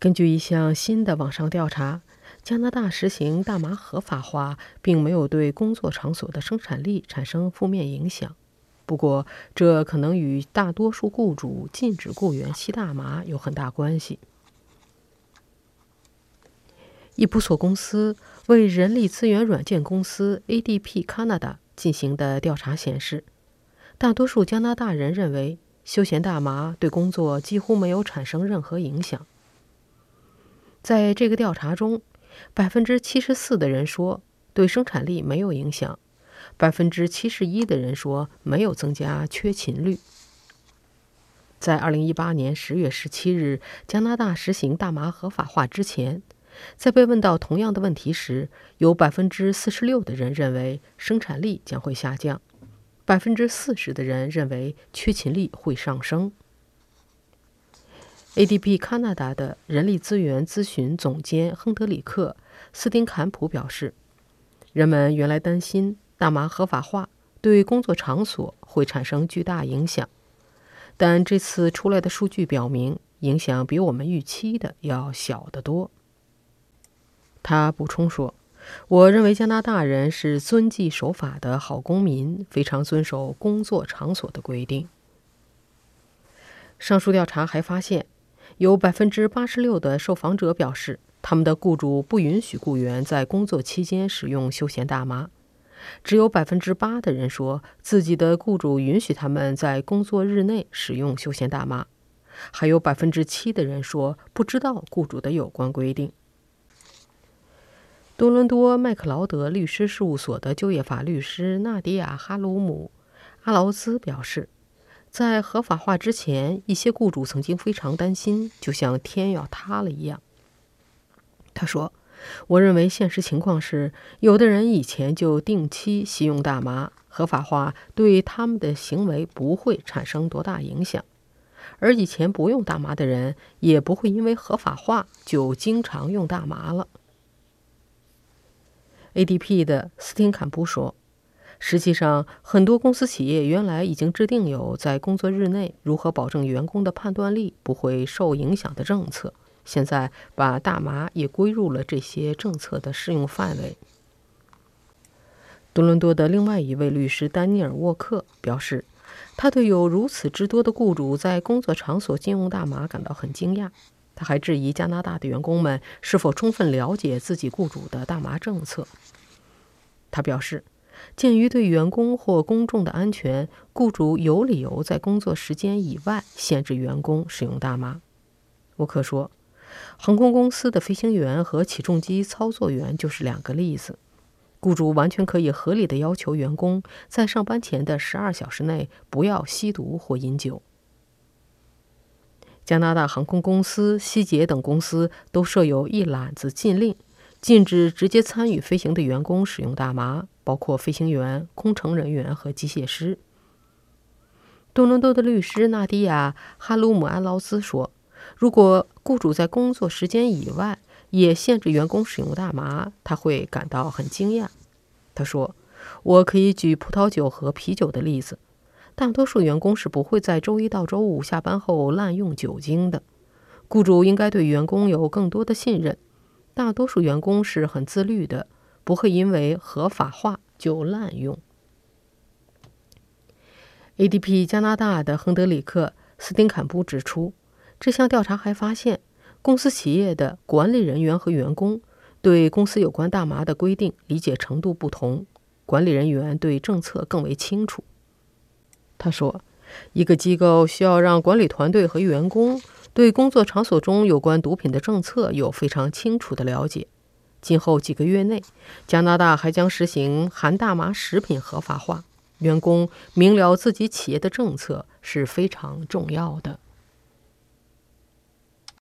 根据一项新的网上调查，加拿大实行大麻合法化，并没有对工作场所的生产力产生负面影响。不过，这可能与大多数雇主禁止雇员吸大麻有很大关系。伊普索公司为人力资源软件公司 ADP Canada 进行的调查显示，大多数加拿大人认为休闲大麻对工作几乎没有产生任何影响。在这个调查中，百分之七十四的人说对生产力没有影响，百分之七十一的人说没有增加缺勤率。在二零一八年十月十七日加拿大实行大麻合法化之前，在被问到同样的问题时，有百分之四十六的人认为生产力将会下降，百分之四十的人认为缺勤率会上升。ADP Canada 的人力资源咨询总监亨德里克·斯丁坎普表示：“人们原来担心大麻合法化对工作场所会产生巨大影响，但这次出来的数据表明，影响比我们预期的要小得多。”他补充说：“我认为加拿大人是遵纪守法的好公民，非常遵守工作场所的规定。”上述调查还发现。有百分之八十六的受访者表示，他们的雇主不允许雇员在工作期间使用休闲大麻。只有百分之八的人说自己的雇主允许他们在工作日内使用休闲大麻。还有百分之七的人说不知道雇主的有关规定。多伦多麦克劳德律师事务所的就业法律师纳迪亚·哈鲁姆·阿劳兹表示。在合法化之前，一些雇主曾经非常担心，就像天要塌了一样。他说：“我认为现实情况是，有的人以前就定期吸用大麻，合法化对他们的行为不会产生多大影响；而以前不用大麻的人，也不会因为合法化就经常用大麻了。”ADP 的斯汀坎普说。实际上，很多公司企业原来已经制定有在工作日内如何保证员工的判断力不会受影响的政策。现在把大麻也归入了这些政策的适用范围。多伦多的另外一位律师丹尼尔·沃克表示，他对有如此之多的雇主在工作场所禁用大麻感到很惊讶。他还质疑加拿大的员工们是否充分了解自己雇主的大麻政策。他表示。鉴于对员工或公众的安全，雇主有理由在工作时间以外限制员工使用大麻。沃克说：“航空公司的飞行员和起重机操作员就是两个例子。雇主完全可以合理的要求员工在上班前的十二小时内不要吸毒或饮酒。”加拿大航空公司、希捷等公司都设有一揽子禁令。禁止直接参与飞行的员工使用大麻，包括飞行员、空乘人员和机械师。多伦多的律师纳迪亚·哈鲁姆安劳斯说：“如果雇主在工作时间以外也限制员工使用大麻，他会感到很惊讶。”他说：“我可以举葡萄酒和啤酒的例子。大多数员工是不会在周一到周五下班后滥用酒精的。雇主应该对员工有更多的信任。”大多数员工是很自律的，不会因为合法化就滥用。ADP 加拿大的亨德里克·斯丁坎布指出，这项调查还发现，公司企业的管理人员和员工对公司有关大麻的规定理解程度不同，管理人员对政策更为清楚。他说，一个机构需要让管理团队和员工。对工作场所中有关毒品的政策有非常清楚的了解。今后几个月内，加拿大还将实行含大麻食品合法化。员工明了自己企业的政策是非常重要的。